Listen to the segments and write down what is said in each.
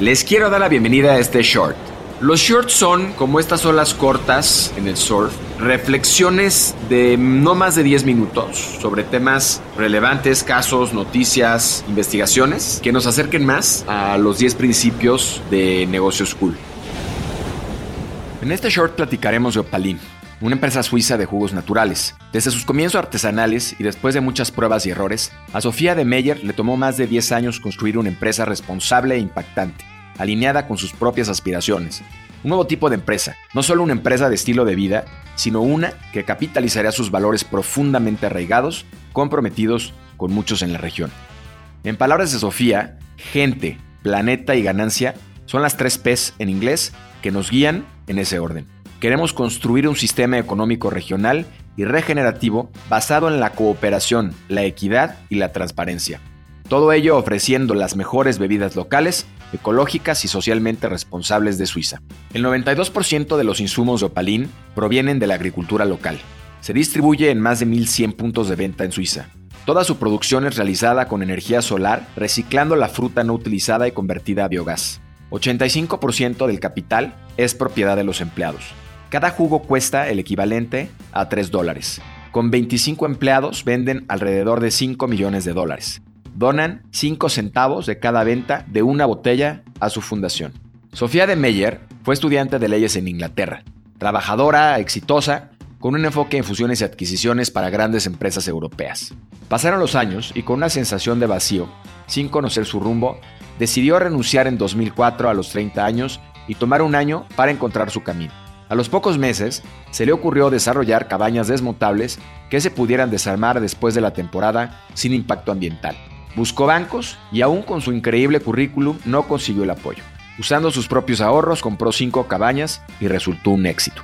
Les quiero dar la bienvenida a este short. Los shorts son como estas olas cortas en el surf, reflexiones de no más de 10 minutos sobre temas relevantes, casos, noticias, investigaciones que nos acerquen más a los 10 principios de negocios cool. En este short platicaremos de Opalin, una empresa suiza de jugos naturales. Desde sus comienzos artesanales y después de muchas pruebas y errores, a Sofía de Meyer le tomó más de 10 años construir una empresa responsable e impactante, alineada con sus propias aspiraciones. Un nuevo tipo de empresa, no solo una empresa de estilo de vida, sino una que capitalizaría sus valores profundamente arraigados, comprometidos con muchos en la región. En palabras de Sofía, gente, planeta y ganancia son las tres P's en inglés que nos guían en ese orden. Queremos construir un sistema económico regional y regenerativo basado en la cooperación, la equidad y la transparencia. Todo ello ofreciendo las mejores bebidas locales, ecológicas y socialmente responsables de Suiza. El 92% de los insumos de Opalín provienen de la agricultura local. Se distribuye en más de 1.100 puntos de venta en Suiza. Toda su producción es realizada con energía solar, reciclando la fruta no utilizada y convertida a biogás. 85% del capital es propiedad de los empleados. Cada jugo cuesta el equivalente a 3 dólares. Con 25 empleados venden alrededor de 5 millones de dólares. Donan 5 centavos de cada venta de una botella a su fundación. Sofía de Meyer fue estudiante de leyes en Inglaterra, trabajadora, exitosa, con un enfoque en fusiones y adquisiciones para grandes empresas europeas. Pasaron los años y con una sensación de vacío, sin conocer su rumbo, decidió renunciar en 2004 a los 30 años y tomar un año para encontrar su camino. A los pocos meses, se le ocurrió desarrollar cabañas desmontables que se pudieran desarmar después de la temporada sin impacto ambiental. Buscó bancos y aún con su increíble currículum no consiguió el apoyo. Usando sus propios ahorros compró cinco cabañas y resultó un éxito.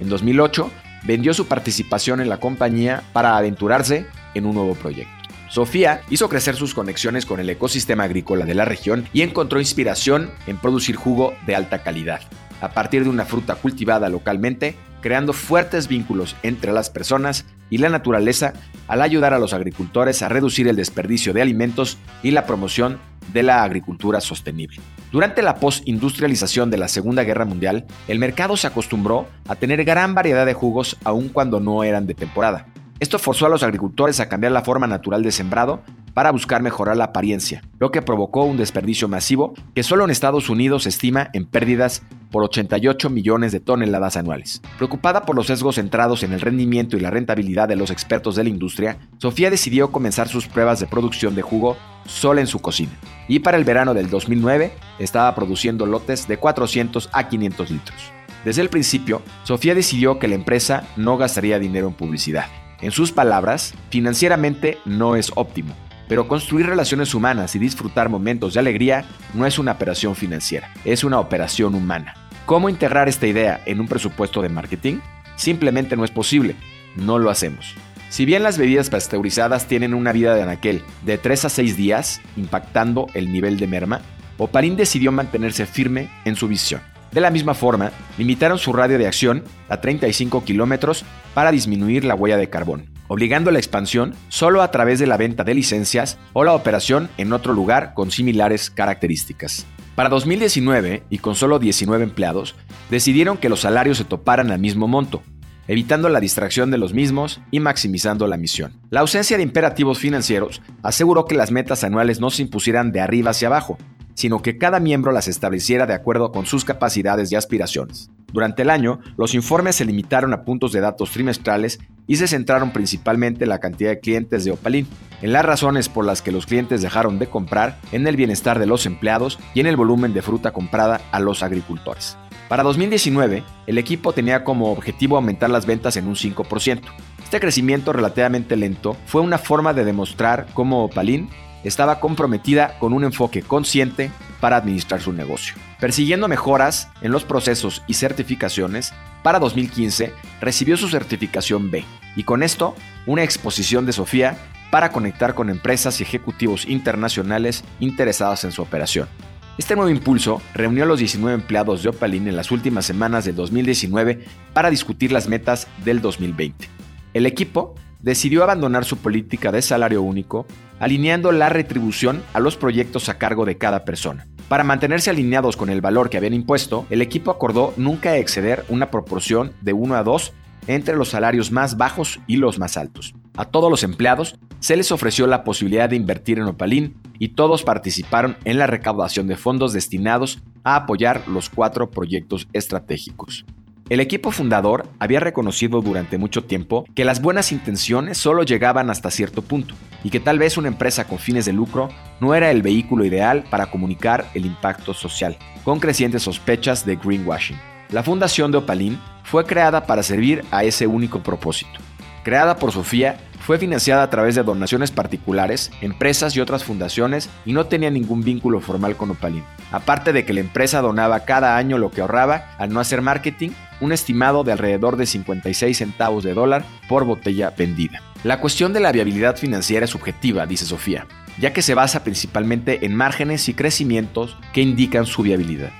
En 2008 vendió su participación en la compañía para aventurarse en un nuevo proyecto. Sofía hizo crecer sus conexiones con el ecosistema agrícola de la región y encontró inspiración en producir jugo de alta calidad a partir de una fruta cultivada localmente, creando fuertes vínculos entre las personas y la naturaleza al ayudar a los agricultores a reducir el desperdicio de alimentos y la promoción de la agricultura sostenible. Durante la postindustrialización de la Segunda Guerra Mundial, el mercado se acostumbró a tener gran variedad de jugos aun cuando no eran de temporada. Esto forzó a los agricultores a cambiar la forma natural de sembrado para buscar mejorar la apariencia, lo que provocó un desperdicio masivo que solo en Estados Unidos se estima en pérdidas por 88 millones de toneladas anuales. Preocupada por los sesgos centrados en el rendimiento y la rentabilidad de los expertos de la industria, Sofía decidió comenzar sus pruebas de producción de jugo sola en su cocina. Y para el verano del 2009 estaba produciendo lotes de 400 a 500 litros. Desde el principio, Sofía decidió que la empresa no gastaría dinero en publicidad. En sus palabras, financieramente no es óptimo, pero construir relaciones humanas y disfrutar momentos de alegría no es una operación financiera, es una operación humana. ¿Cómo integrar esta idea en un presupuesto de marketing? Simplemente no es posible, no lo hacemos. Si bien las bebidas pasteurizadas tienen una vida de anaquel de 3 a 6 días, impactando el nivel de merma, Oparín decidió mantenerse firme en su visión. De la misma forma, limitaron su radio de acción a 35 kilómetros para disminuir la huella de carbón obligando la expansión solo a través de la venta de licencias o la operación en otro lugar con similares características. Para 2019, y con solo 19 empleados, decidieron que los salarios se toparan al mismo monto, evitando la distracción de los mismos y maximizando la misión. La ausencia de imperativos financieros aseguró que las metas anuales no se impusieran de arriba hacia abajo, sino que cada miembro las estableciera de acuerdo con sus capacidades y aspiraciones. Durante el año, los informes se limitaron a puntos de datos trimestrales y se centraron principalmente en la cantidad de clientes de Opalin, en las razones por las que los clientes dejaron de comprar, en el bienestar de los empleados y en el volumen de fruta comprada a los agricultores. Para 2019, el equipo tenía como objetivo aumentar las ventas en un 5%. Este crecimiento relativamente lento fue una forma de demostrar cómo Opalin estaba comprometida con un enfoque consciente para administrar su negocio. Persiguiendo mejoras en los procesos y certificaciones, para 2015 recibió su certificación B y con esto una exposición de Sofía para conectar con empresas y ejecutivos internacionales interesados en su operación. Este nuevo impulso reunió a los 19 empleados de Opalin en las últimas semanas del 2019 para discutir las metas del 2020. El equipo decidió abandonar su política de salario único, alineando la retribución a los proyectos a cargo de cada persona. Para mantenerse alineados con el valor que habían impuesto, el equipo acordó nunca exceder una proporción de 1 a 2 entre los salarios más bajos y los más altos. A todos los empleados se les ofreció la posibilidad de invertir en Opalín y todos participaron en la recaudación de fondos destinados a apoyar los cuatro proyectos estratégicos. El equipo fundador había reconocido durante mucho tiempo que las buenas intenciones solo llegaban hasta cierto punto y que tal vez una empresa con fines de lucro no era el vehículo ideal para comunicar el impacto social, con crecientes sospechas de greenwashing. La fundación de Opalin fue creada para servir a ese único propósito. Creada por Sofía, fue financiada a través de donaciones particulares, empresas y otras fundaciones y no tenía ningún vínculo formal con Opalin. Aparte de que la empresa donaba cada año lo que ahorraba al no hacer marketing, un estimado de alrededor de 56 centavos de dólar por botella vendida. La cuestión de la viabilidad financiera es subjetiva, dice Sofía, ya que se basa principalmente en márgenes y crecimientos que indican su viabilidad.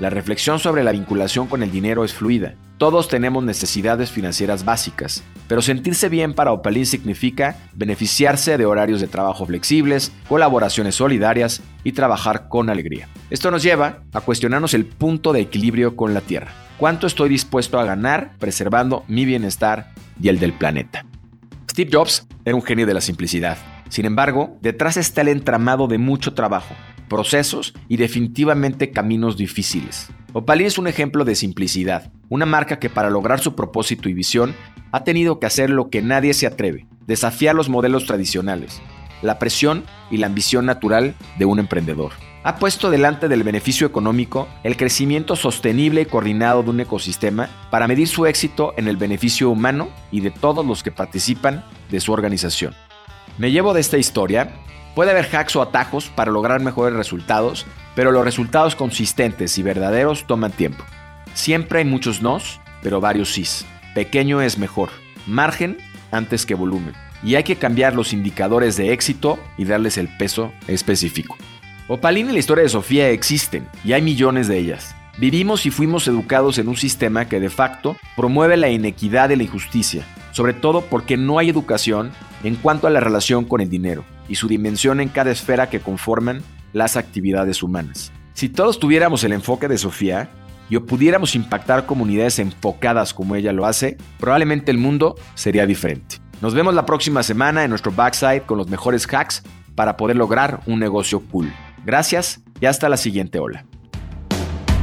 La reflexión sobre la vinculación con el dinero es fluida. Todos tenemos necesidades financieras básicas, pero sentirse bien para Opalin significa beneficiarse de horarios de trabajo flexibles, colaboraciones solidarias y trabajar con alegría. Esto nos lleva a cuestionarnos el punto de equilibrio con la Tierra. ¿Cuánto estoy dispuesto a ganar preservando mi bienestar y el del planeta? Steve Jobs era un genio de la simplicidad. Sin embargo, detrás está el entramado de mucho trabajo, procesos y definitivamente caminos difíciles. Opalí es un ejemplo de simplicidad, una marca que para lograr su propósito y visión ha tenido que hacer lo que nadie se atreve, desafiar los modelos tradicionales, la presión y la ambición natural de un emprendedor. Ha puesto delante del beneficio económico el crecimiento sostenible y coordinado de un ecosistema para medir su éxito en el beneficio humano y de todos los que participan de su organización. Me llevo de esta historia Puede haber hacks o atajos para lograr mejores resultados, pero los resultados consistentes y verdaderos toman tiempo. Siempre hay muchos nos, pero varios sís. Pequeño es mejor. Margen antes que volumen. Y hay que cambiar los indicadores de éxito y darles el peso específico. Opalín y la historia de Sofía existen y hay millones de ellas. Vivimos y fuimos educados en un sistema que de facto promueve la inequidad y la injusticia, sobre todo porque no hay educación en cuanto a la relación con el dinero y su dimensión en cada esfera que conforman las actividades humanas. Si todos tuviéramos el enfoque de Sofía y pudiéramos impactar comunidades enfocadas como ella lo hace, probablemente el mundo sería diferente. Nos vemos la próxima semana en nuestro backside con los mejores hacks para poder lograr un negocio cool. Gracias y hasta la siguiente ola.